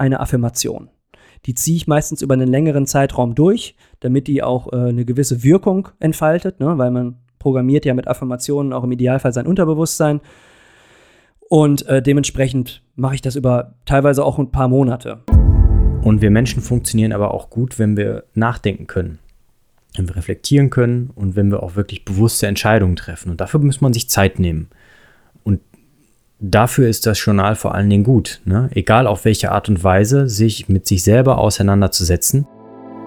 eine Affirmation. Die ziehe ich meistens über einen längeren Zeitraum durch, damit die auch äh, eine gewisse Wirkung entfaltet, ne? weil man programmiert ja mit Affirmationen auch im Idealfall sein Unterbewusstsein. Und äh, dementsprechend mache ich das über teilweise auch ein paar Monate. Und wir Menschen funktionieren aber auch gut, wenn wir nachdenken können, wenn wir reflektieren können und wenn wir auch wirklich bewusste Entscheidungen treffen. Und dafür muss man sich Zeit nehmen. Dafür ist das Journal vor allen Dingen gut, ne? egal auf welche Art und Weise, sich mit sich selber auseinanderzusetzen.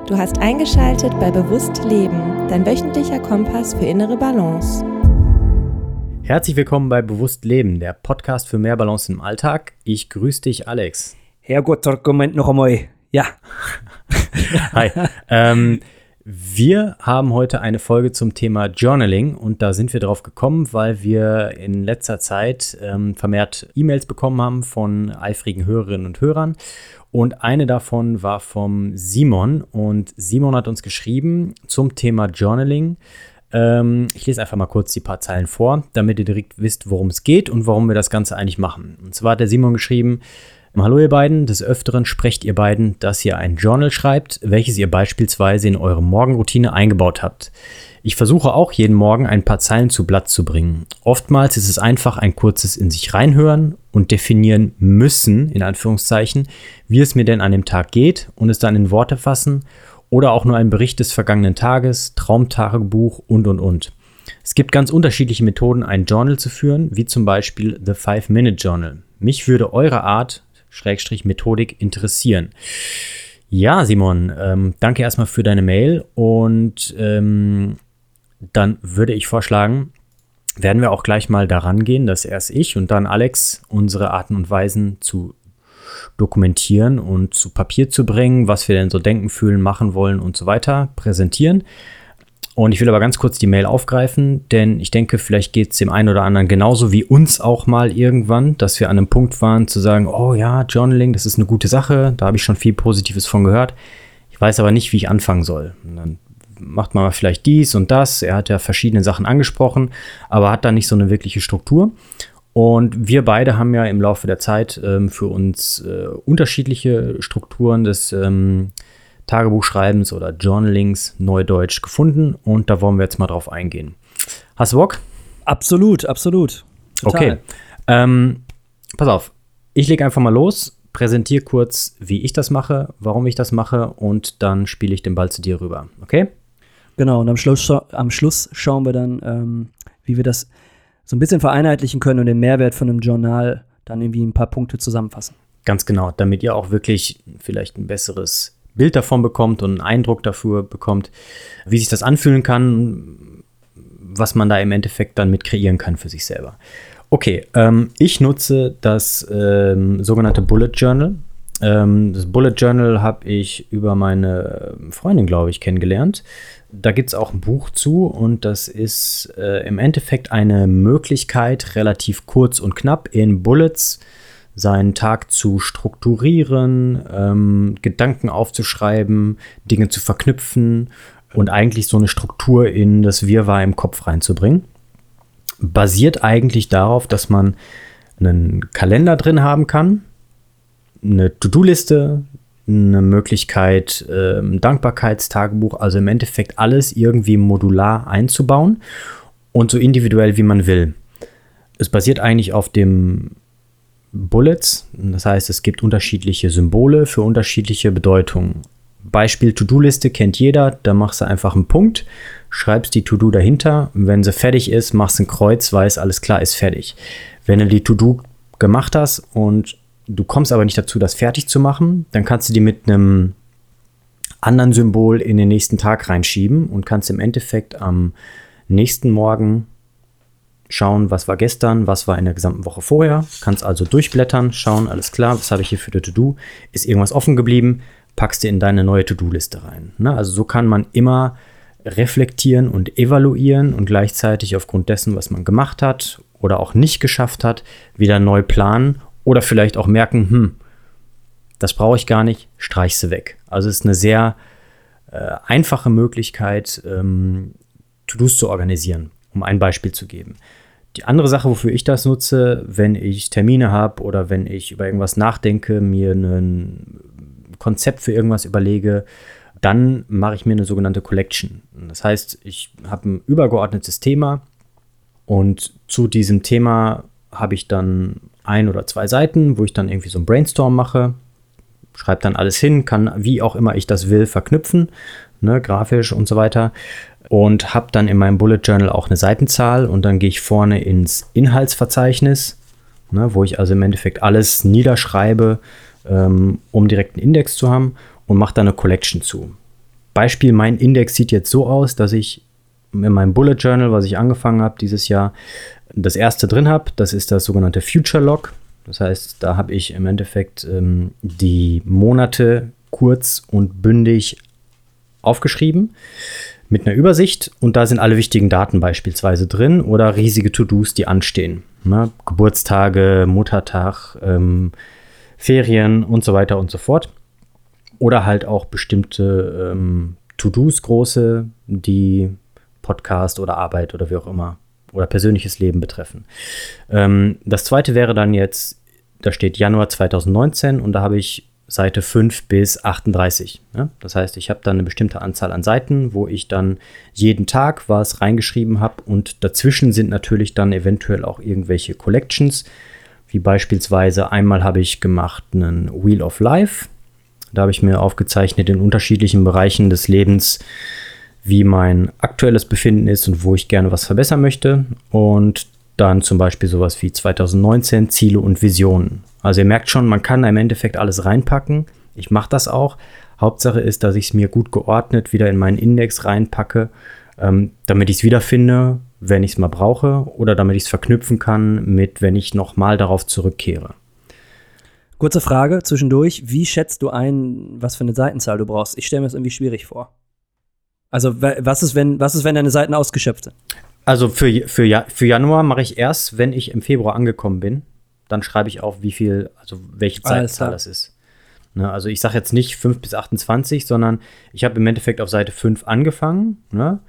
Du hast eingeschaltet bei Bewusst Leben, dein wöchentlicher Kompass für innere Balance. Herzlich willkommen bei Bewusst Leben, der Podcast für mehr Balance im Alltag. Ich grüße dich, Alex. Herrgott, Moment noch einmal. Ja. Hi. ähm, wir haben heute eine Folge zum Thema Journaling und da sind wir drauf gekommen, weil wir in letzter Zeit ähm, vermehrt E-Mails bekommen haben von eifrigen Hörerinnen und Hörern. Und eine davon war vom Simon und Simon hat uns geschrieben zum Thema Journaling. Ähm, ich lese einfach mal kurz die paar Zeilen vor, damit ihr direkt wisst, worum es geht und warum wir das Ganze eigentlich machen. Und zwar hat der Simon geschrieben, Hallo ihr beiden, des Öfteren sprecht ihr beiden, dass ihr ein Journal schreibt, welches ihr beispielsweise in eure Morgenroutine eingebaut habt. Ich versuche auch jeden Morgen ein paar Zeilen zu Blatt zu bringen. Oftmals ist es einfach ein kurzes in sich reinhören und definieren müssen, in Anführungszeichen, wie es mir denn an dem Tag geht und es dann in Worte fassen oder auch nur ein Bericht des vergangenen Tages, Traumtagebuch und und und. Es gibt ganz unterschiedliche Methoden, ein Journal zu führen, wie zum Beispiel The Five Minute Journal. Mich würde eure Art Schrägstrich Methodik interessieren. Ja, Simon, ähm, danke erstmal für deine Mail und ähm, dann würde ich vorschlagen, werden wir auch gleich mal daran gehen, dass erst ich und dann Alex unsere Arten und Weisen zu dokumentieren und zu Papier zu bringen, was wir denn so denken, fühlen, machen wollen und so weiter präsentieren. Und ich will aber ganz kurz die Mail aufgreifen, denn ich denke, vielleicht geht es dem einen oder anderen genauso wie uns auch mal irgendwann, dass wir an einem Punkt waren zu sagen, oh ja, Journaling, das ist eine gute Sache, da habe ich schon viel Positives von gehört. Ich weiß aber nicht, wie ich anfangen soll. Und dann macht man vielleicht dies und das. Er hat ja verschiedene Sachen angesprochen, aber hat da nicht so eine wirkliche Struktur. Und wir beide haben ja im Laufe der Zeit ähm, für uns äh, unterschiedliche Strukturen des ähm, Tagebuchschreibens oder Journalings Neudeutsch gefunden und da wollen wir jetzt mal drauf eingehen. Hast du Bock? Absolut, absolut. Total. Okay. Ähm, pass auf, ich lege einfach mal los, präsentiere kurz, wie ich das mache, warum ich das mache und dann spiele ich den Ball zu dir rüber. Okay? Genau, und am Schluss, am Schluss schauen wir dann, ähm, wie wir das so ein bisschen vereinheitlichen können und den Mehrwert von einem Journal dann irgendwie ein paar Punkte zusammenfassen. Ganz genau, damit ihr auch wirklich vielleicht ein besseres Bild davon bekommt und einen Eindruck dafür bekommt, wie sich das anfühlen kann, was man da im Endeffekt dann mit kreieren kann für sich selber. Okay, ähm, ich nutze das ähm, sogenannte Bullet Journal. Ähm, das Bullet Journal habe ich über meine Freundin, glaube ich, kennengelernt. Da gibt es auch ein Buch zu und das ist äh, im Endeffekt eine Möglichkeit, relativ kurz und knapp in Bullets seinen Tag zu strukturieren, ähm, Gedanken aufzuschreiben, Dinge zu verknüpfen und eigentlich so eine Struktur in das Wirrwarr im Kopf reinzubringen. Basiert eigentlich darauf, dass man einen Kalender drin haben kann, eine To-Do-Liste, eine Möglichkeit, ähm, Dankbarkeitstagebuch, also im Endeffekt alles irgendwie modular einzubauen und so individuell wie man will. Es basiert eigentlich auf dem Bullets. Das heißt, es gibt unterschiedliche Symbole für unterschiedliche Bedeutungen. Beispiel To-Do-Liste kennt jeder. Da machst du einfach einen Punkt, schreibst die To-Do dahinter. Wenn sie fertig ist, machst du ein Kreuz, weiß, alles klar, ist fertig. Wenn du die To-Do gemacht hast und du kommst aber nicht dazu, das fertig zu machen, dann kannst du die mit einem anderen Symbol in den nächsten Tag reinschieben und kannst im Endeffekt am nächsten Morgen schauen, was war gestern, was war in der gesamten Woche vorher. Kannst also durchblättern, schauen, alles klar, was habe ich hier für eine To-Do? Ist irgendwas offen geblieben? Packst dir in deine neue To-Do-Liste rein. Ne? Also so kann man immer reflektieren und evaluieren und gleichzeitig aufgrund dessen, was man gemacht hat oder auch nicht geschafft hat, wieder neu planen oder vielleicht auch merken, hm, das brauche ich gar nicht, streich sie weg. Also es ist eine sehr äh, einfache Möglichkeit, ähm, To-Dos zu organisieren, um ein Beispiel zu geben. die andere Sache, wofür ich das nutze, wenn ich Termine habe oder wenn ich über irgendwas nachdenke, mir ein Konzept für irgendwas überlege, dann mache ich mir eine sogenannte Collection. Das heißt, ich habe ein übergeordnetes Thema und zu diesem Thema habe ich dann ein oder zwei Seiten, wo ich dann irgendwie so ein Brainstorm mache, schreibe dann alles hin, kann wie auch immer ich das will verknüpfen, ne, grafisch und so weiter und habe dann in meinem Bullet Journal auch eine Seitenzahl und dann gehe ich vorne ins Inhaltsverzeichnis, ne, wo ich also im Endeffekt alles niederschreibe, ähm, um direkt einen Index zu haben und mache da eine Collection zu. Beispiel, mein Index sieht jetzt so aus, dass ich in meinem Bullet Journal, was ich angefangen habe dieses Jahr, das erste drin habe. Das ist das sogenannte Future Log. Das heißt, da habe ich im Endeffekt ähm, die Monate kurz und bündig aufgeschrieben mit einer Übersicht und da sind alle wichtigen Daten beispielsweise drin oder riesige To-Dos, die anstehen. Ne? Geburtstage, Muttertag, ähm, Ferien und so weiter und so fort. Oder halt auch bestimmte ähm, To-Dos, große, die Podcast oder Arbeit oder wie auch immer oder persönliches Leben betreffen. Ähm, das zweite wäre dann jetzt, da steht Januar 2019 und da habe ich Seite 5 bis 38. Ja? Das heißt, ich habe dann eine bestimmte Anzahl an Seiten, wo ich dann jeden Tag was reingeschrieben habe und dazwischen sind natürlich dann eventuell auch irgendwelche Collections, wie beispielsweise einmal habe ich gemacht einen Wheel of Life. Da habe ich mir aufgezeichnet in unterschiedlichen Bereichen des Lebens, wie mein aktuelles Befinden ist und wo ich gerne was verbessern möchte. Und dann zum Beispiel sowas wie 2019 Ziele und Visionen. Also ihr merkt schon, man kann im Endeffekt alles reinpacken. Ich mache das auch. Hauptsache ist, dass ich es mir gut geordnet wieder in meinen Index reinpacke, ähm, damit ich es wiederfinde, wenn ich es mal brauche oder damit ich es verknüpfen kann mit, wenn ich nochmal darauf zurückkehre. Kurze Frage zwischendurch. Wie schätzt du ein, was für eine Seitenzahl du brauchst? Ich stelle mir das irgendwie schwierig vor. Also, was ist, wenn, was ist, wenn deine Seiten ausgeschöpft sind? Also für, für, für Januar mache ich erst, wenn ich im Februar angekommen bin. Dann schreibe ich auf, wie viel, also welche Zeitzahl das ist. Ne, also ich sage jetzt nicht 5 bis 28, sondern ich habe im Endeffekt auf Seite 5 angefangen, ne,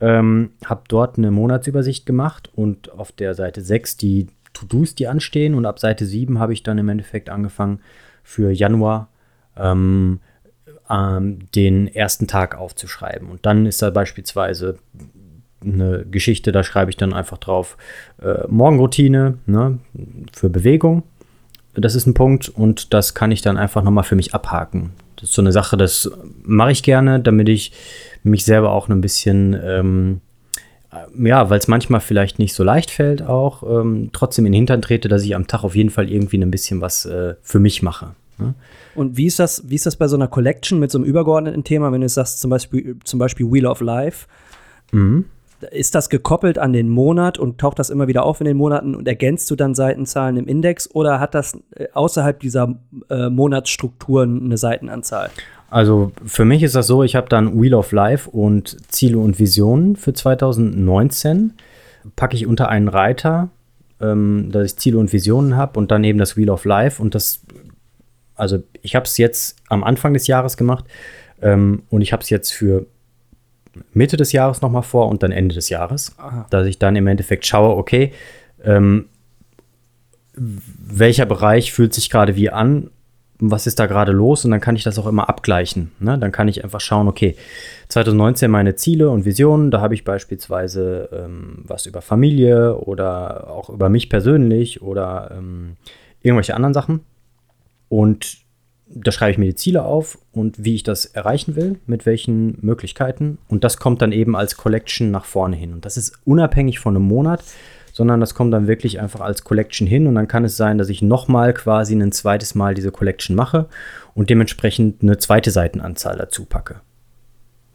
ähm, habe dort eine Monatsübersicht gemacht und auf der Seite 6 die To-Dos, die anstehen und ab Seite 7 habe ich dann im Endeffekt angefangen für Januar ähm, ähm, den ersten Tag aufzuschreiben. Und dann ist da beispielsweise eine Geschichte, da schreibe ich dann einfach drauf äh, Morgenroutine ne, für Bewegung. Das ist ein Punkt und das kann ich dann einfach nochmal für mich abhaken. Das ist so eine Sache, das mache ich gerne, damit ich mich selber auch ein bisschen, ähm, ja, weil es manchmal vielleicht nicht so leicht fällt, auch ähm, trotzdem in den Hintern trete, dass ich am Tag auf jeden Fall irgendwie ein bisschen was äh, für mich mache. Ne? Und wie ist das, wie ist das bei so einer Collection mit so einem übergeordneten Thema, wenn du sagst, zum Beispiel, zum Beispiel Wheel of Life? Mhm ist das gekoppelt an den Monat und taucht das immer wieder auf in den Monaten und ergänzt du dann Seitenzahlen im Index oder hat das äh, außerhalb dieser äh, Monatsstrukturen eine Seitenanzahl? Also für mich ist das so, ich habe dann Wheel of Life und Ziele und Visionen für 2019. Packe ich unter einen Reiter, ähm, dass ich Ziele und Visionen habe und dann eben das Wheel of Life und das, also ich habe es jetzt am Anfang des Jahres gemacht ähm, und ich habe es jetzt für Mitte des Jahres nochmal vor und dann Ende des Jahres. Aha. Dass ich dann im Endeffekt schaue, okay, ähm, welcher Bereich fühlt sich gerade wie an, was ist da gerade los und dann kann ich das auch immer abgleichen. Ne? Dann kann ich einfach schauen, okay, 2019 meine Ziele und Visionen, da habe ich beispielsweise ähm, was über Familie oder auch über mich persönlich oder ähm, irgendwelche anderen Sachen. Und da schreibe ich mir die Ziele auf und wie ich das erreichen will, mit welchen Möglichkeiten. Und das kommt dann eben als Collection nach vorne hin. Und das ist unabhängig von einem Monat, sondern das kommt dann wirklich einfach als Collection hin. Und dann kann es sein, dass ich nochmal quasi ein zweites Mal diese Collection mache und dementsprechend eine zweite Seitenanzahl dazu packe.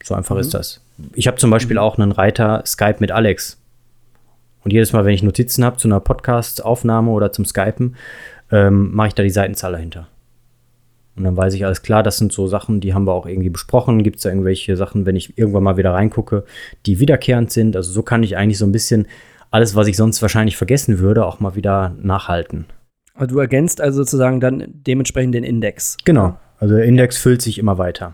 So einfach mhm. ist das. Ich habe zum Beispiel mhm. auch einen Reiter Skype mit Alex. Und jedes Mal, wenn ich Notizen habe zu einer Podcast-Aufnahme oder zum Skypen, ähm, mache ich da die Seitenzahl dahinter. Und dann weiß ich alles klar, das sind so Sachen, die haben wir auch irgendwie besprochen. Gibt es da irgendwelche Sachen, wenn ich irgendwann mal wieder reingucke, die wiederkehrend sind? Also so kann ich eigentlich so ein bisschen alles, was ich sonst wahrscheinlich vergessen würde, auch mal wieder nachhalten. Also du ergänzt also sozusagen dann dementsprechend den Index. Genau. Also der Index füllt sich immer weiter.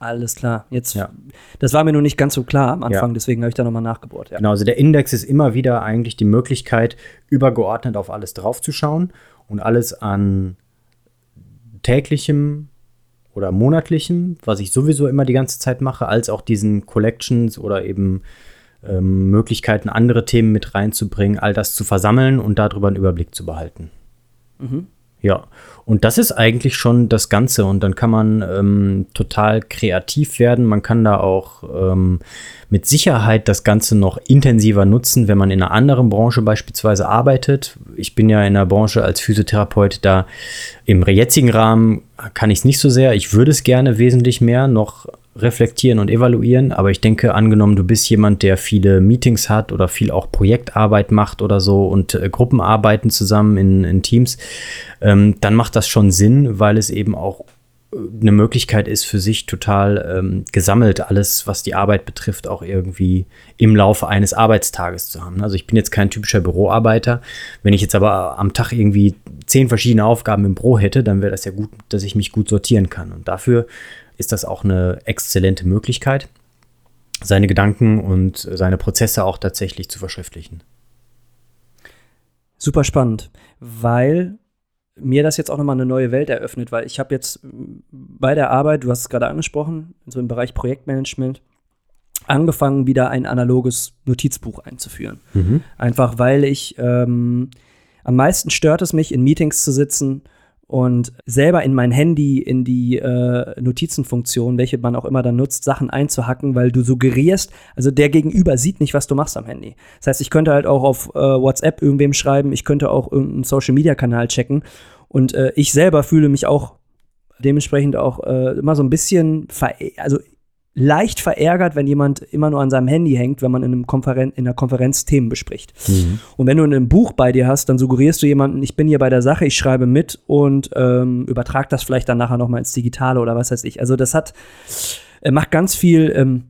Alles klar. Jetzt, Ja. das war mir nur nicht ganz so klar am Anfang, Ja. deswegen habe ich da nochmal nachgebohrt. Ja. Genau, also der Index ist immer wieder eigentlich die Möglichkeit, übergeordnet auf alles draufzuschauen und alles an täglichem oder monatlichem, was ich sowieso immer die ganze Zeit mache, als auch diesen Collections oder eben ähm, Möglichkeiten, andere Themen mit reinzubringen, all das zu versammeln und darüber einen Überblick zu behalten. Ja, und das ist eigentlich schon das Ganze. Und dann kann man ähm, total kreativ werden. Man kann da auch ähm, mit Sicherheit das Ganze noch intensiver nutzen, wenn man in einer anderen Branche beispielsweise arbeitet. Ich bin ja in der Branche als Physiotherapeut da im jetzigen Rahmen kann ich es nicht so sehr. Ich würde es gerne wesentlich mehr noch reflektieren und evaluieren, aber ich denke, angenommen, du bist jemand, der viele Meetings hat oder viel auch Projektarbeit macht oder so und äh, Gruppenarbeiten zusammen in, in Teams, ähm, dann macht das schon Sinn, weil es eben auch äh, eine Möglichkeit ist, für sich total ähm, gesammelt alles, was die Arbeit betrifft, auch irgendwie im Laufe eines Arbeitstages zu haben. Also ich bin jetzt kein typischer Büroarbeiter. Wenn ich jetzt aber am Tag irgendwie zehn verschiedene Aufgaben im Büro hätte, dann wäre das ja gut, dass ich mich gut sortieren kann. Und dafür ist das auch eine exzellente Möglichkeit, seine Gedanken und seine Prozesse auch tatsächlich zu verschriftlichen. Super spannend, weil mir das jetzt auch nochmal eine neue Welt eröffnet, weil ich habe jetzt bei der Arbeit, du hast es gerade angesprochen, so im Bereich Projektmanagement, angefangen, wieder ein analoges Notizbuch einzuführen. Einfach weil ich ähm, am meisten stört es mich, in Meetings zu sitzen und selber in mein Handy, in die äh, Notizenfunktion, welche man auch immer dann nutzt, Sachen einzuhacken, weil du suggerierst, also der Gegenüber sieht nicht, was du machst am Handy. Das heißt, ich könnte halt auch auf äh, WhatsApp irgendwem schreiben, ich könnte auch irgendeinen Social-Media-Kanal checken und äh, ich selber fühle mich auch dementsprechend auch äh, immer so ein bisschen, ver also leicht verärgert, wenn jemand immer nur an seinem Handy hängt, wenn man in, einem Konferen in einer Konferenz Themen bespricht. Und wenn du ein Buch bei dir hast, dann suggerierst du jemanden, ich bin hier bei der Sache, ich schreibe mit und ähm, übertrag das vielleicht dann nachher nochmal ins Digitale oder was weiß ich. Also das hat, äh, macht ganz viel ähm,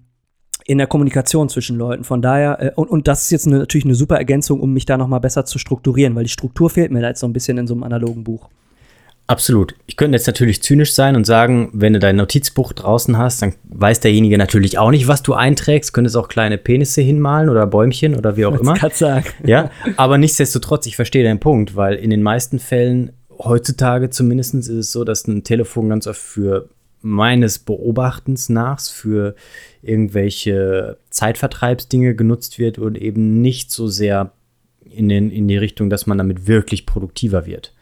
in der Kommunikation zwischen Leuten. Von daher, äh, und, und das ist jetzt eine, natürlich eine super Ergänzung, um mich da nochmal besser zu strukturieren, weil die Struktur fehlt mir da jetzt so ein bisschen in so einem analogen Buch. Absolut. Ich könnte jetzt natürlich zynisch sein und sagen, wenn du dein Notizbuch draußen hast, dann weiß derjenige natürlich auch nicht, was du einträgst. Könntest auch kleine Penisse hinmalen oder Bäumchen oder wie auch immer. Kannst sagen. Ja, aber nichtsdestotrotz, ich verstehe deinen Punkt, weil in den meisten Fällen, heutzutage zumindest, ist es so, dass ein Telefon ganz oft für meines Beobachtens nach für irgendwelche Zeitvertreibsdinge genutzt wird und eben nicht so sehr in, den, in die Richtung, dass man damit wirklich produktiver wird.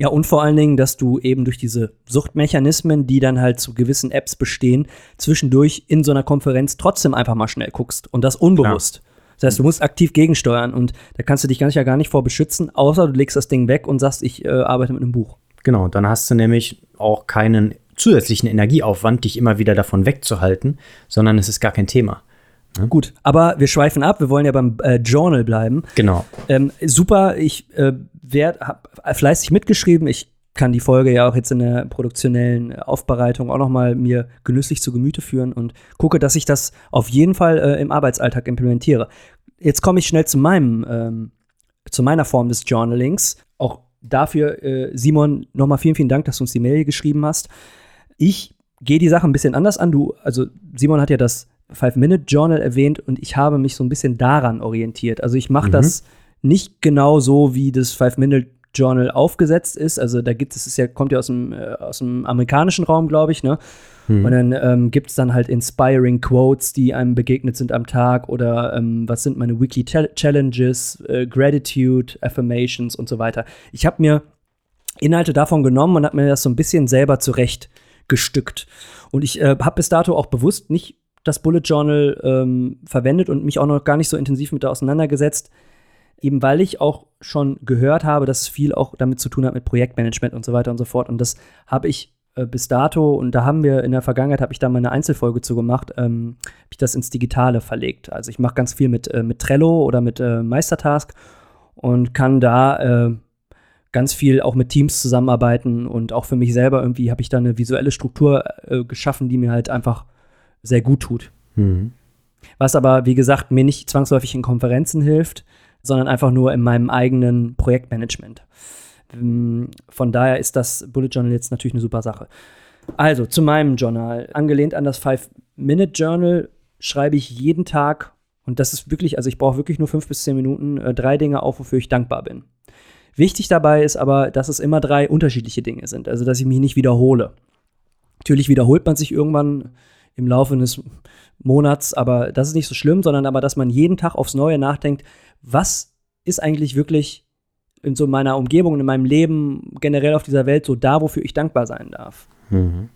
Ja, und vor allen Dingen, dass du eben durch diese Suchtmechanismen, die dann halt zu gewissen Apps bestehen, zwischendurch in so einer Konferenz trotzdem einfach mal schnell guckst und das unbewusst. Das heißt, du musst aktiv gegensteuern und da kannst du dich ganz ja gar nicht vor beschützen, außer du legst das Ding weg und sagst, ich äh, arbeite mit einem Buch. Genau, dann hast du nämlich auch keinen zusätzlichen Energieaufwand, dich immer wieder davon wegzuhalten, sondern es ist gar kein Thema. Gut, aber wir schweifen ab, wir wollen ja beim äh, Journal bleiben. Genau. Ähm, super, ich äh, werd, hab fleißig mitgeschrieben. Ich kann die Folge ja auch jetzt in der produktionellen Aufbereitung auch noch mal mir genüsslich zu Gemüte führen und gucke, dass ich das auf jeden Fall äh, im Arbeitsalltag implementiere. Jetzt komme ich schnell zu meinem, ähm, zu meiner Form des Journalings. Auch dafür, äh, Simon, noch mal vielen, vielen Dank, dass du uns die Mail geschrieben hast. Ich gehe die Sache ein bisschen anders an. Du, also Simon hat ja das Five-Minute-Journal erwähnt und ich habe mich so ein bisschen daran orientiert. Also ich mache Mhm. das nicht genau so, wie das Five-Minute-Journal aufgesetzt ist. Also da gibt es, es ja, kommt ja aus dem, äh, aus dem amerikanischen Raum, glaube ich, ne? Und dann ähm, gibt es dann halt inspiring Quotes, die einem begegnet sind am Tag oder ähm, was sind meine Weekly Chal- Challenges, äh, Gratitude, Affirmations und so weiter. Ich habe mir Inhalte davon genommen und habe mir das so ein bisschen selber zurecht gestückt. Und ich äh, habe bis dato auch bewusst nicht das Bullet Journal ähm, verwendet und mich auch noch gar nicht so intensiv mit da auseinandergesetzt, eben weil ich auch schon gehört habe, dass viel auch damit zu tun hat mit Projektmanagement und so weiter und so fort. Und das habe ich äh, bis dato, und da haben wir in der Vergangenheit, habe ich da mal eine Einzelfolge zu gemacht, ähm, habe ich das ins Digitale verlegt. Also ich mache ganz viel mit, äh, mit Trello oder mit äh, Meistertask und kann da äh, ganz viel auch mit Teams zusammenarbeiten und auch für mich selber irgendwie habe ich da eine visuelle Struktur äh, geschaffen, die mir halt einfach sehr gut tut. Mhm. Was aber, wie gesagt, mir nicht zwangsläufig in Konferenzen hilft, sondern einfach nur in meinem eigenen Projektmanagement. Ähm, Von daher ist das Bullet Journal jetzt natürlich eine super Sache. Also zu meinem Journal. Angelehnt an das Five-Minute-Journal schreibe ich jeden Tag, und das ist wirklich, also ich brauche wirklich nur fünf bis zehn Minuten, äh, drei Dinge auf, wofür ich dankbar bin. Wichtig dabei ist aber, dass es immer drei unterschiedliche Dinge sind, also dass ich mich nicht wiederhole. Natürlich wiederholt man sich irgendwann im Laufe eines Monats, aber das ist nicht so schlimm, sondern aber, dass man jeden Tag aufs Neue nachdenkt, was ist eigentlich wirklich in so meiner Umgebung, in meinem Leben, generell auf dieser Welt so da, wofür ich dankbar sein darf. Mhm.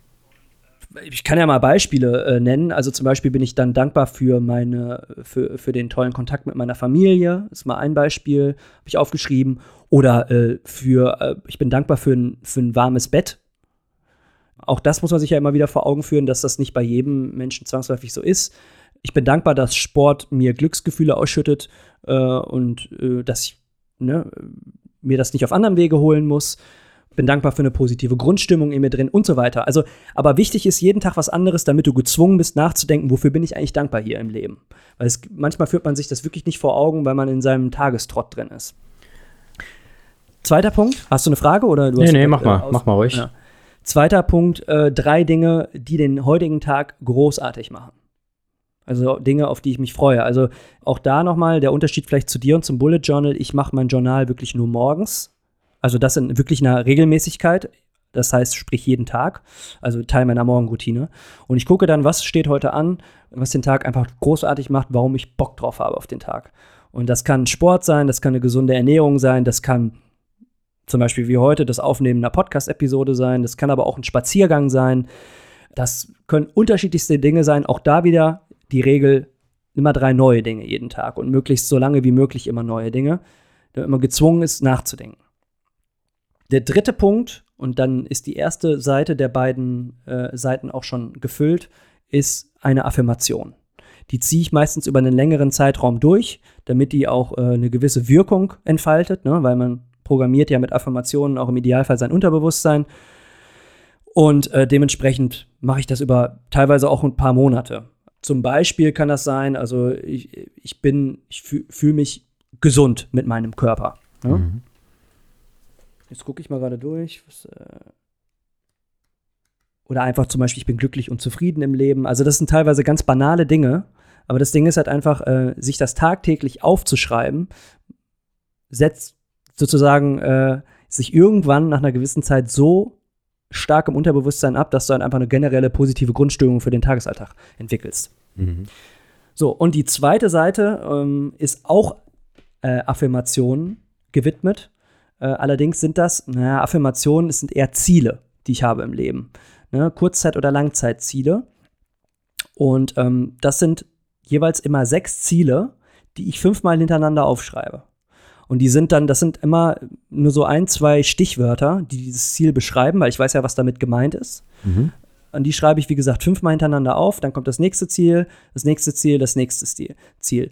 Ich kann ja mal Beispiele äh, nennen. Also zum Beispiel bin ich dann dankbar für meine, für, für den tollen Kontakt mit meiner Familie. Das ist mal ein Beispiel, habe ich aufgeschrieben. Oder äh, für, äh, ich bin dankbar für ein, für ein warmes Bett. Auch das muss man sich ja immer wieder vor Augen führen, dass das nicht bei jedem Menschen zwangsläufig so ist. Ich bin dankbar, dass Sport mir Glücksgefühle ausschüttet äh, und äh, dass ich ne, mir das nicht auf anderem Wege holen muss. Bin dankbar für eine positive Grundstimmung in mir drin und so weiter. Also, aber wichtig ist jeden Tag was anderes, damit du gezwungen bist, nachzudenken, wofür bin ich eigentlich dankbar hier im Leben. Weil es, manchmal führt man sich das wirklich nicht vor Augen, weil man in seinem Tagestrott drin ist. Zweiter Punkt. Hast du eine Frage oder du nee, nee, mach mal, mach mal ruhig. Ja. Zweiter Punkt, äh, drei Dinge, die den heutigen Tag großartig machen. Also Dinge, auf die ich mich freue. Also auch da nochmal der Unterschied vielleicht zu dir und zum Bullet Journal. Ich mache mein Journal wirklich nur morgens. Also das in wirklich einer Regelmäßigkeit. Das heißt, sprich jeden Tag. Also Teil meiner Morgenroutine. Und ich gucke dann, was steht heute an, was den Tag einfach großartig macht, warum ich Bock drauf habe auf den Tag. Und das kann Sport sein, das kann eine gesunde Ernährung sein, das kann zum Beispiel wie heute das Aufnehmen einer Podcast-Episode sein, das kann aber auch ein Spaziergang sein. Das können unterschiedlichste Dinge sein. Auch da wieder die Regel, immer drei neue Dinge jeden Tag und möglichst so lange wie möglich immer neue Dinge, damit man gezwungen ist, nachzudenken. Der dritte Punkt, und dann ist die erste Seite der beiden äh, Seiten auch schon gefüllt, ist eine Affirmation. Die ziehe ich meistens über einen längeren Zeitraum durch, damit die auch äh, eine gewisse Wirkung entfaltet, ne? weil man programmiert ja mit Affirmationen auch im Idealfall sein Unterbewusstsein. Und äh, dementsprechend mache ich das über teilweise auch ein paar Monate. Zum Beispiel kann das sein, also ich, ich bin, ich fühle fühl mich gesund mit meinem Körper. Ne? Mhm. Jetzt gucke ich mal gerade durch. Was, äh oder einfach zum Beispiel, ich bin glücklich und zufrieden im Leben. Also das sind teilweise ganz banale Dinge. Aber das Ding ist halt einfach, äh, sich das tagtäglich aufzuschreiben, setzt sozusagen äh, sich irgendwann nach einer gewissen Zeit so stark im Unterbewusstsein ab, dass du dann einfach eine generelle positive Grundstimmung für den Tagesalltag entwickelst. Mhm. So, und die zweite Seite ähm, ist auch äh, Affirmationen gewidmet. Äh, allerdings sind das, naja, Affirmationen sind eher Ziele, die ich habe im Leben. Ne? Kurzzeit- oder Langzeitziele. Und ähm, das sind jeweils immer sechs Ziele, die ich fünfmal hintereinander aufschreibe. Und die sind dann, das sind immer nur so ein, zwei Stichwörter, die dieses Ziel beschreiben, weil ich weiß ja, was damit gemeint ist. Mhm. Und die schreibe ich, wie gesagt, fünfmal hintereinander auf. Dann kommt das nächste Ziel, das nächste Ziel, das nächste Ziel.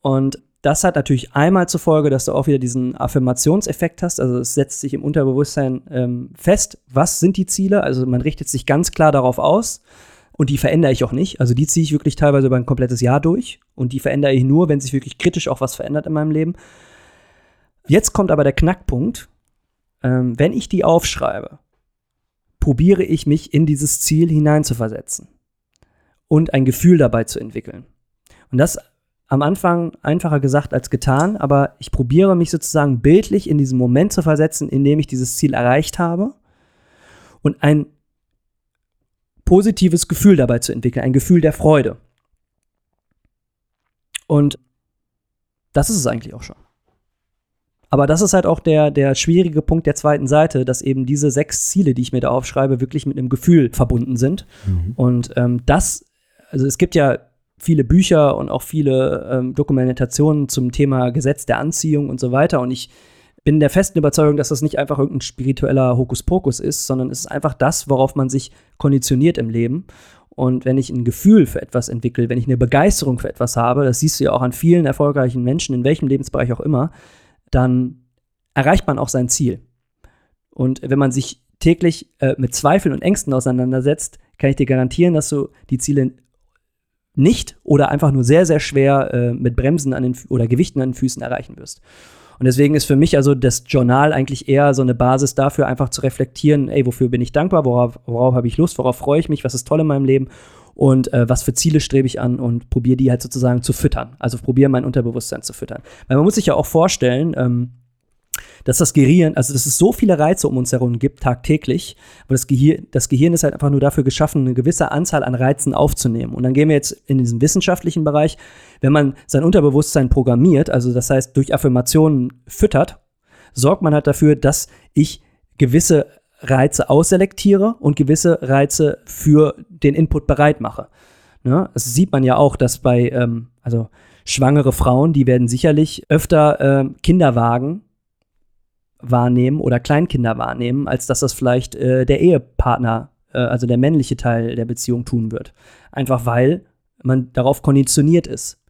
Und das hat natürlich einmal zur Folge, dass du auch wieder diesen Affirmationseffekt hast. Also es setzt sich im Unterbewusstsein ähm, fest, was sind die Ziele. Also man richtet sich ganz klar darauf aus. Und die verändere ich auch nicht. Also die ziehe ich wirklich teilweise über ein komplettes Jahr durch. Und die verändere ich nur, wenn sich wirklich kritisch auch was verändert in meinem Leben. Jetzt kommt aber der Knackpunkt. Ähm, wenn ich die aufschreibe, probiere ich mich in dieses Ziel hineinzuversetzen und ein Gefühl dabei zu entwickeln. Und das am Anfang einfacher gesagt als getan, aber ich probiere mich sozusagen bildlich in diesen Moment zu versetzen, in dem ich dieses Ziel erreicht habe und ein positives Gefühl dabei zu entwickeln, ein Gefühl der Freude. Und das ist es eigentlich auch schon. Aber das ist halt auch der, der schwierige Punkt der zweiten Seite, dass eben diese sechs Ziele, die ich mir da aufschreibe, wirklich mit einem Gefühl verbunden sind. Mhm. Und ähm, das, also es gibt ja viele Bücher und auch viele ähm, Dokumentationen zum Thema Gesetz der Anziehung und so weiter. Und ich bin der festen Überzeugung, dass das nicht einfach irgendein spiritueller Hokuspokus ist, sondern es ist einfach das, worauf man sich konditioniert im Leben. Und wenn ich ein Gefühl für etwas entwickle, wenn ich eine Begeisterung für etwas habe, das siehst du ja auch an vielen erfolgreichen Menschen, in welchem Lebensbereich auch immer, dann erreicht man auch sein Ziel. Und wenn man sich täglich äh, mit Zweifeln und Ängsten auseinandersetzt, kann ich dir garantieren, dass du die Ziele nicht oder einfach nur sehr, sehr schwer äh, mit Bremsen an den oder Gewichten an den Füßen erreichen wirst. Und deswegen ist für mich also das Journal eigentlich eher so eine Basis dafür, einfach zu reflektieren, ey, wofür bin ich dankbar, worauf, worauf habe ich Lust, worauf freue ich mich, was ist toll in meinem Leben und äh, was für Ziele strebe ich an und probiere die halt sozusagen zu füttern. Also probiere mein Unterbewusstsein zu füttern. Weil man muss sich ja auch vorstellen, ähm, dass das Gehirn, also dass es so viele Reize um uns herum gibt, tagtäglich, aber das Gehirn, das Gehirn ist halt einfach nur dafür geschaffen, eine gewisse Anzahl an Reizen aufzunehmen. Und dann gehen wir jetzt in diesen wissenschaftlichen Bereich, wenn man sein Unterbewusstsein programmiert, also das heißt durch Affirmationen füttert, sorgt man halt dafür, dass ich gewisse Reize ausselektiere und gewisse Reize für den Input bereit mache. Ne? Das sieht man ja auch, dass bei, ähm, also schwangere Frauen, die werden sicherlich öfter äh, Kinderwagen wahrnehmen oder Kleinkinder wahrnehmen, als dass das vielleicht äh, der Ehepartner, äh, also der männliche Teil der Beziehung tun wird. Einfach weil man darauf konditioniert ist.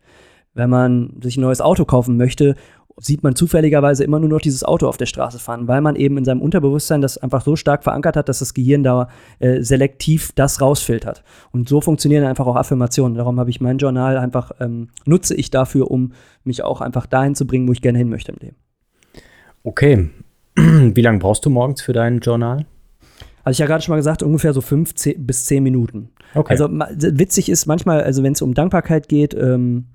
Wenn man sich ein neues Auto kaufen möchte, sieht man zufälligerweise immer nur noch dieses Auto auf der Straße fahren, weil man eben in seinem Unterbewusstsein das einfach so stark verankert hat, dass das Gehirn da äh, selektiv das rausfiltert. Und so funktionieren einfach auch Affirmationen. Darum habe ich mein Journal einfach, ähm, nutze ich dafür, um mich auch einfach dahin zu bringen, wo ich gerne hin möchte im Leben. Okay, Wie lange brauchst du morgens für dein Journal? Also ich ja gerade schon mal gesagt, ungefähr so fünf bis zehn Minuten. Okay. Also witzig ist manchmal, also wenn es um Dankbarkeit geht, ähm,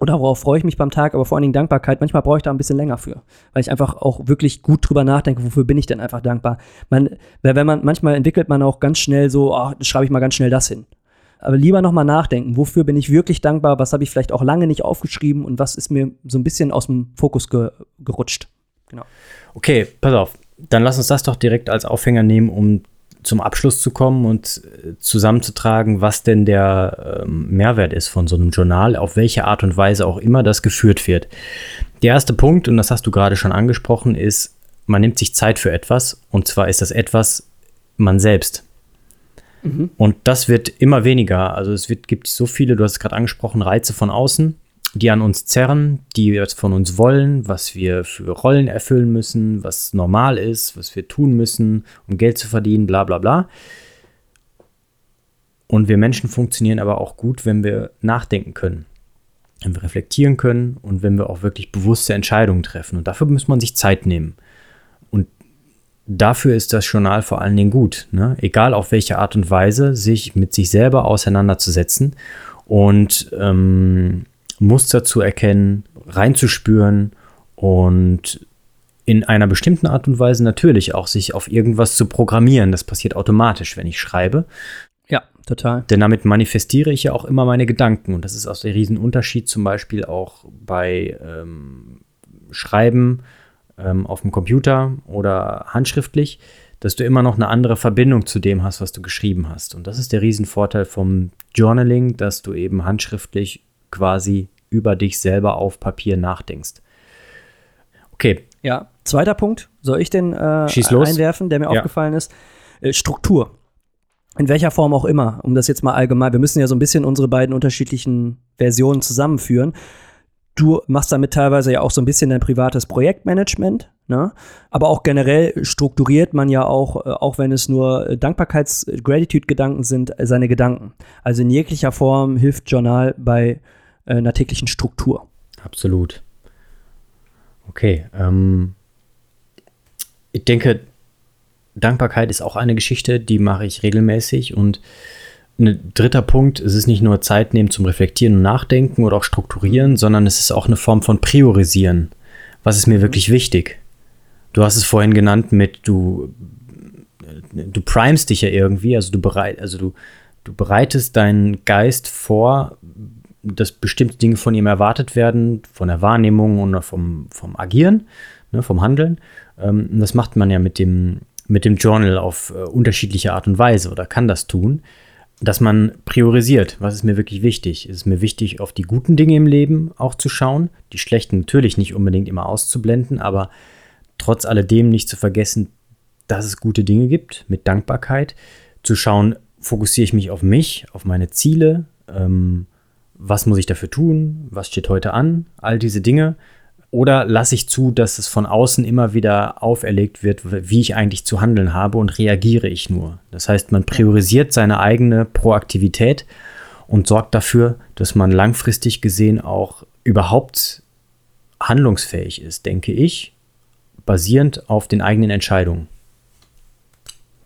oder worauf freue ich mich beim Tag, aber vor allen Dingen Dankbarkeit, manchmal brauche ich da ein bisschen länger für, weil ich einfach auch wirklich gut drüber nachdenke, wofür bin ich denn einfach dankbar. Man, wenn man, manchmal entwickelt man auch ganz schnell so, oh, schreibe ich mal ganz schnell das hin. Aber lieber nochmal nachdenken, wofür bin ich wirklich dankbar, was habe ich vielleicht auch lange nicht aufgeschrieben und was ist mir so ein bisschen aus dem Fokus ge gerutscht. Genau. Okay, pass auf. Dann lass uns das doch direkt als Aufhänger nehmen, um zum Abschluss zu kommen und äh, zusammenzutragen, was denn der ähm, Mehrwert ist von so einem Journal, auf welche Art und Weise auch immer das geführt wird. Der erste Punkt, und das hast du gerade schon angesprochen, ist, man nimmt sich Zeit für etwas, und zwar ist das etwas man selbst. Mhm. Und das wird immer weniger. Also es wird, gibt so viele, du hast es gerade angesprochen, Reize von außen die an uns zerren, die jetzt von uns wollen, was wir für Rollen erfüllen müssen, was normal ist, was wir tun müssen, um Geld zu verdienen, bla bla bla. Und wir Menschen funktionieren aber auch gut, wenn wir nachdenken können, wenn wir reflektieren können und wenn wir auch wirklich bewusste Entscheidungen treffen. Und dafür muss man sich Zeit nehmen. Und dafür ist das Journal vor allen Dingen gut, ne? egal auf welche Art und Weise, sich mit sich selber auseinanderzusetzen und ähm, Muster zu erkennen, reinzuspüren und in einer bestimmten Art und Weise natürlich auch sich auf irgendwas zu programmieren. Das passiert automatisch, wenn ich schreibe. Ja, total. Denn damit manifestiere ich ja auch immer meine Gedanken. Und das ist auch der Riesenunterschied zum Beispiel auch bei ähm, Schreiben ähm, auf dem Computer oder handschriftlich, dass du immer noch eine andere Verbindung zu dem hast, was du geschrieben hast. Und das ist der Riesenvorteil vom Journaling, dass du eben handschriftlich quasi über dich selber auf Papier nachdenkst. Okay. Ja, zweiter Punkt, soll ich den äh, einwerfen, der mir ja. aufgefallen ist? Äh, Struktur. In welcher Form auch immer, um das jetzt mal allgemein, wir müssen ja so ein bisschen unsere beiden unterschiedlichen Versionen zusammenführen. Du machst damit teilweise ja auch so ein bisschen dein privates Projektmanagement, ne? aber auch generell strukturiert man ja auch, äh, auch wenn es nur Dankbarkeits-Gratitude-Gedanken sind, seine Gedanken. Also in jeglicher Form hilft Journal bei äh, einer täglichen Struktur. Absolut. Okay. Ähm, ich denke, Dankbarkeit ist auch eine Geschichte, die mache ich regelmäßig und ein dritter Punkt, es ist nicht nur Zeit nehmen zum Reflektieren und Nachdenken oder auch Strukturieren, sondern es ist auch eine Form von Priorisieren. Was ist mir wirklich wichtig? Du hast es vorhin genannt mit, du, du primest dich ja irgendwie, also du, bereit, also du, du bereitest deinen Geist vor, dass bestimmte Dinge von ihm erwartet werden, von der Wahrnehmung und vom, vom Agieren, ne, vom Handeln. Ähm, das macht man ja mit dem, mit dem Journal auf äh, unterschiedliche Art und Weise oder kann das tun dass man priorisiert, was ist mir wirklich wichtig. Ist es mir wichtig, auf die guten Dinge im Leben auch zu schauen, die schlechten natürlich nicht unbedingt immer auszublenden, aber trotz alledem nicht zu vergessen, dass es gute Dinge gibt, mit Dankbarkeit, zu schauen, fokussiere ich mich auf mich, auf meine Ziele, ähm, was muss ich dafür tun, was steht heute an, all diese Dinge. Oder lasse ich zu, dass es von außen immer wieder auferlegt wird, wie ich eigentlich zu handeln habe und reagiere ich nur? Das heißt, man priorisiert seine eigene Proaktivität und sorgt dafür, dass man langfristig gesehen auch überhaupt handlungsfähig ist, denke ich, basierend auf den eigenen Entscheidungen.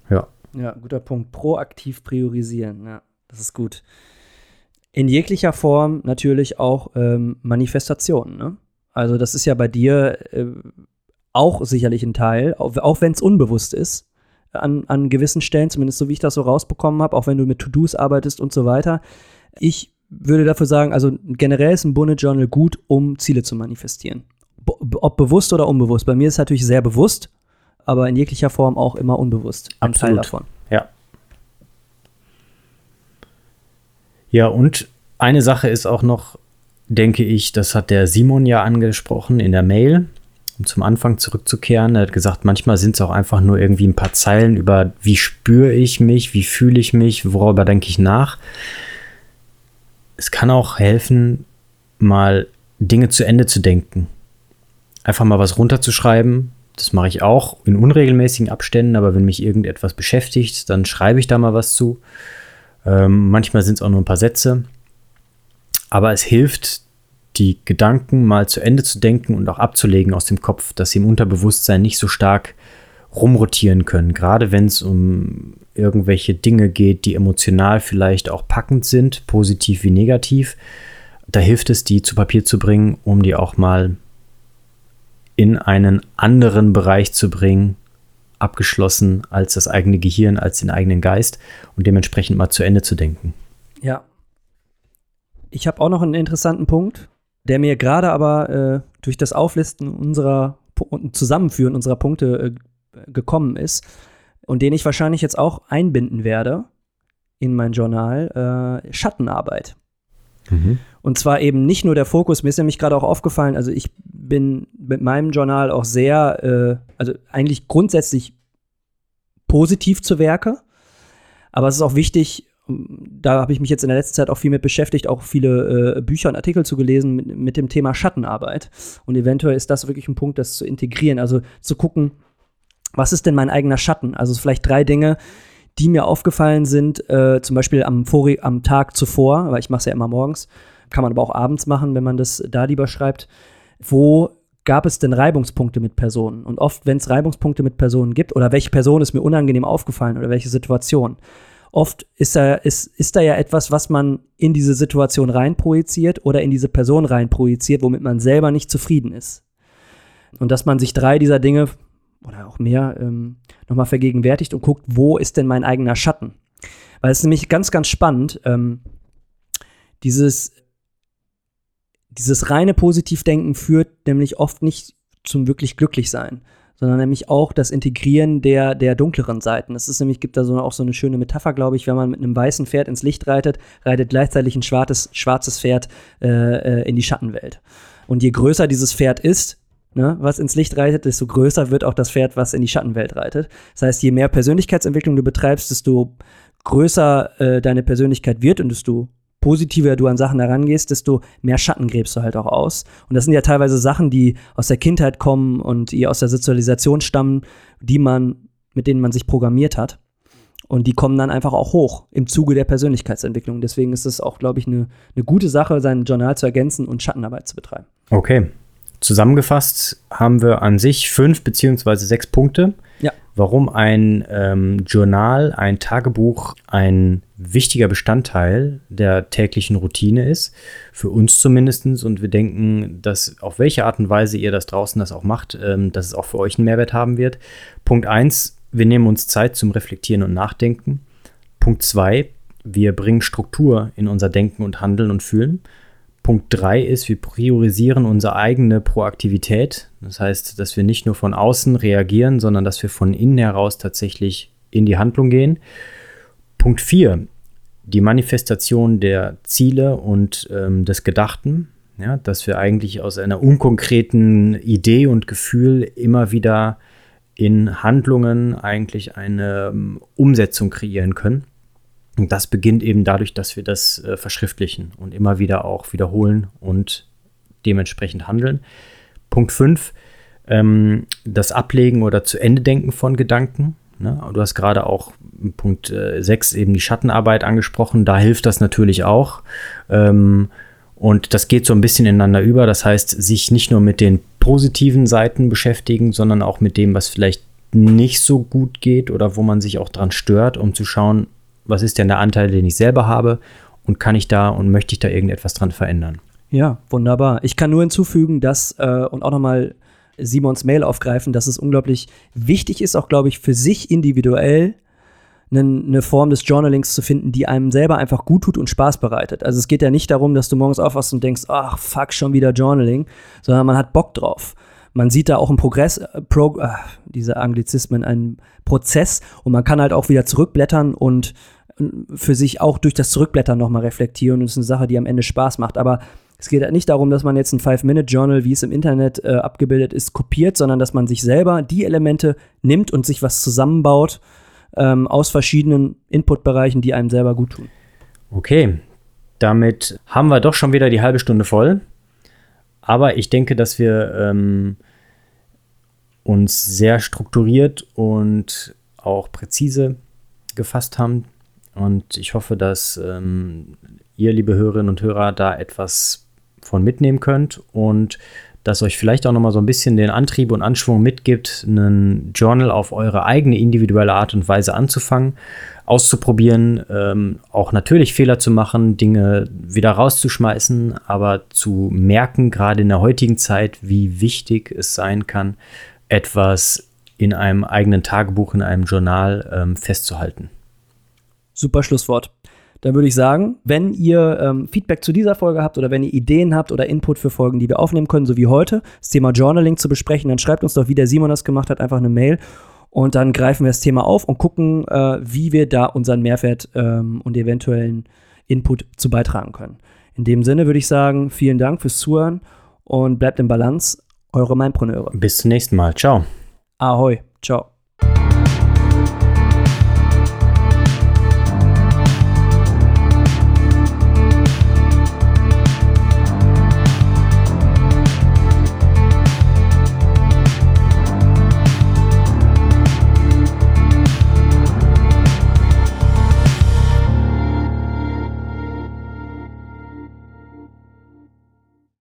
Ja. Ja, guter Punkt. Proaktiv priorisieren. Ja, das ist gut. In jeglicher Form natürlich auch ähm, Manifestationen. Ne? Also, das ist ja bei dir äh, auch sicherlich ein Teil, auch, auch wenn es unbewusst ist, an, an gewissen Stellen, zumindest so wie ich das so rausbekommen habe, auch wenn du mit To-Dos arbeitest und so weiter. Ich würde dafür sagen, also generell ist ein Bullet Journal gut, um Ziele zu manifestieren. Ob bewusst oder unbewusst. Bei mir ist es natürlich sehr bewusst, aber in jeglicher Form auch immer unbewusst. Ein Absolut. Teil davon. Ja. Ja, und eine Sache ist auch noch, denke ich, das hat der Simon ja angesprochen in der Mail, um zum Anfang zurückzukehren. Er hat gesagt, manchmal sind es auch einfach nur irgendwie ein paar Zeilen über, wie spüre ich mich, wie fühle ich mich, worüber denke ich nach. Es kann auch helfen, mal Dinge zu Ende zu denken. Einfach mal was runterzuschreiben. Das mache ich auch in unregelmäßigen Abständen, aber wenn mich irgendetwas beschäftigt, dann schreibe ich da mal was zu. Ähm, manchmal sind es auch nur ein paar Sätze. Aber es hilft, die Gedanken mal zu Ende zu denken und auch abzulegen aus dem Kopf, dass sie im Unterbewusstsein nicht so stark rumrotieren können. Gerade wenn es um irgendwelche Dinge geht, die emotional vielleicht auch packend sind, positiv wie negativ. Da hilft es, die zu Papier zu bringen, um die auch mal in einen anderen Bereich zu bringen, abgeschlossen als das eigene Gehirn, als den eigenen Geist und dementsprechend mal zu Ende zu denken. Ja. Ich habe auch noch einen interessanten Punkt, der mir gerade aber äh, durch das Auflisten unserer und Zusammenführen unserer Punkte äh, gekommen ist und den ich wahrscheinlich jetzt auch einbinden werde in mein Journal, äh, Schattenarbeit. Mhm. Und zwar eben nicht nur der Fokus, mir ist nämlich gerade auch aufgefallen, also ich bin mit meinem Journal auch sehr, äh, also eigentlich grundsätzlich positiv zu Werke, aber es ist auch wichtig, da habe ich mich jetzt in der letzten Zeit auch viel mit beschäftigt, auch viele äh, Bücher und Artikel zu gelesen mit, mit, dem Thema Schattenarbeit. Und eventuell ist das wirklich ein Punkt, das zu integrieren, also zu gucken, was ist denn mein eigener Schatten? Also vielleicht drei Dinge, die mir aufgefallen sind, äh, zum Beispiel am, Vori am Tag zuvor, weil ich mache es ja immer morgens, kann man aber auch abends machen, wenn man das da lieber schreibt. Wo gab es denn Reibungspunkte mit Personen? Und oft, wenn es Reibungspunkte mit Personen gibt, oder welche Person ist mir unangenehm aufgefallen oder welche Situation, oft ist da, ist, ist da ja etwas, was man in diese Situation reinprojiziert oder in diese Person reinprojiziert, womit man selber nicht zufrieden ist. Und dass man sich drei dieser Dinge oder auch mehr ähm, nochmal vergegenwärtigt und guckt, wo ist denn mein eigener Schatten? Weil es ist nämlich ganz, ganz spannend, ähm, dieses, dieses reine Positivdenken führt nämlich oft nicht zum wirklich Glücklichsein, sondern nämlich auch das Integrieren der, der dunkleren Seiten. Es ist nämlich, gibt da so auch so eine schöne Metapher, glaube ich, wenn man mit einem weißen Pferd ins Licht reitet, reitet gleichzeitig ein schwarzes, schwarzes Pferd äh, äh in die Schattenwelt. Und je größer dieses Pferd ist, ne, was ins Licht reitet, desto größer wird auch das Pferd, was in die Schattenwelt reitet. Das heißt, je mehr Persönlichkeitsentwicklung du betreibst, desto größer äh, deine Persönlichkeit wird und desto positiver du an Sachen herangehst, desto mehr Schatten gräbst du halt auch aus. Und das sind ja teilweise Sachen, die aus der Kindheit kommen und die aus der Sozialisation stammen, die man, mit denen man sich programmiert hat. Und die kommen dann einfach auch hoch im Zuge der Persönlichkeitsentwicklung. Deswegen ist es auch, glaube ich, eine ne gute Sache, sein Journal zu ergänzen und Schattenarbeit zu betreiben. Okay, Zusammengefasst haben wir an sich fünf beziehungsweise sechs Punkte, ja. warum ein ähm, Journal, ein Tagebuch ein wichtiger Bestandteil der täglichen Routine ist. Für uns zumindest. Und wir denken, dass auf welche Art und Weise ihr das draußen das auch macht, ähm, dass es auch für euch einen Mehrwert haben wird. Punkt eins, wir nehmen uns Zeit zum Reflektieren und Nachdenken. Punkt zwei, wir bringen Struktur in unser Denken und Handeln und Fühlen. Punkt 3 ist, wir priorisieren unsere eigene Proaktivität. Das heißt, dass wir nicht nur von außen reagieren, sondern dass wir von innen heraus tatsächlich in die Handlung gehen. Punkt 4, die Manifestation der Ziele und ähm, des Gedachten. Ja, dass wir eigentlich aus einer unkonkreten Idee und Gefühl immer wieder in Handlungen eigentlich eine um, Umsetzung kreieren können. Und das beginnt eben dadurch, dass wir das äh, verschriftlichen und immer wieder auch wiederholen und dementsprechend handeln. Punkt 5, ähm, das Ablegen oder zu Ende denken von Gedanken. Ne? Du hast gerade auch Punkt äh, 6 eben die Schattenarbeit angesprochen. Da hilft das natürlich auch. Ähm, Und das geht so ein bisschen ineinander über. Das heißt, sich nicht nur mit den positiven Seiten beschäftigen, sondern auch mit dem, was vielleicht nicht so gut geht oder wo man sich auch dran stört, um zu schauen, was ist denn der Anteil, den ich selber habe und kann ich da und möchte ich da irgendetwas dran verändern. Ja, wunderbar. Ich kann nur hinzufügen, dass äh, und auch nochmal Simons Mail aufgreifen, dass es unglaublich wichtig ist, auch glaube ich, für sich individuell eine Form des Journalings zu finden, die einem selber einfach gut tut und Spaß bereitet. Also es geht ja nicht darum, dass du morgens aufwachst und denkst, ach fuck, schon wieder Journaling, sondern man hat Bock drauf. Man sieht da auch einen Progress, äh, Pro, äh, diese Anglizismen, einen Prozess und man kann halt auch wieder zurückblättern und für sich auch durch das Zurückblättern nochmal reflektieren und das ist eine Sache, die am Ende Spaß macht. Aber es geht halt nicht darum, dass man jetzt ein Five-Minute-Journal, wie es im Internet äh, abgebildet ist, kopiert, sondern dass man sich selber die Elemente nimmt und sich was zusammenbaut ähm, aus verschiedenen Inputbereichen, die einem selber gut tun. Okay, damit haben wir doch schon wieder die halbe Stunde voll. Aber ich denke, dass wir ähm, uns sehr strukturiert und auch präzise gefasst haben. Und ich hoffe, dass ähm, ihr, liebe Hörerinnen und Hörer, da etwas von mitnehmen könnt und das euch vielleicht auch nochmal so ein bisschen den Antrieb und Anschwung mitgibt, einen Journal auf eure eigene individuelle Art und Weise anzufangen, auszuprobieren, ähm, auch natürlich Fehler zu machen, Dinge wieder rauszuschmeißen, aber zu merken, gerade in der heutigen Zeit, wie wichtig es sein kann, etwas in einem eigenen Tagebuch, in einem Journal ähm, festzuhalten. Super Schlusswort. Dann würde ich sagen, wenn ihr ähm, Feedback zu dieser Folge habt oder wenn ihr Ideen habt oder Input für Folgen, die wir aufnehmen können, so wie heute, das Thema Journaling zu besprechen, dann schreibt uns doch, wie der Simon das gemacht hat, einfach eine Mail. Und dann greifen wir das Thema auf und gucken, äh, wie wir da unseren Mehrwert ähm, und eventuellen Input zu beitragen können. In dem Sinne würde ich sagen, vielen Dank fürs Zuhören und bleibt im Balance. Eure Mindpreneure. Bis zum nächsten Mal. Ciao. Ahoi. Ciao.